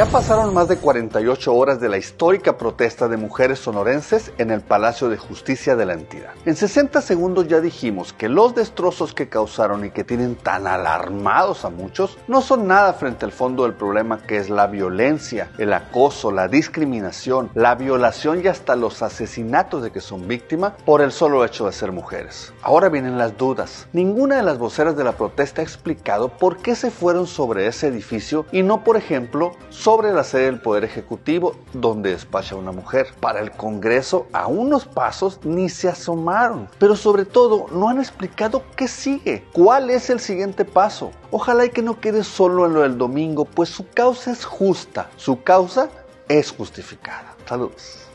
Ya pasaron más de 48 horas de la histórica protesta de mujeres sonorenses en el Palacio de Justicia de la entidad. En 60 segundos ya dijimos que los destrozos que causaron y que tienen tan alarmados a muchos no son nada frente al fondo del problema que es la violencia, el acoso, la discriminación, la violación y hasta los asesinatos de que son víctimas por el solo hecho de ser mujeres. Ahora vienen las dudas. Ninguna de las voceras de la protesta ha explicado por qué se fueron sobre ese edificio y no, por ejemplo, sobre la sede del Poder Ejecutivo, donde despacha una mujer. Para el Congreso, a unos pasos ni se asomaron. Pero sobre todo, no han explicado qué sigue, cuál es el siguiente paso. Ojalá y que no quede solo en lo del domingo, pues su causa es justa, su causa es justificada. Saludos.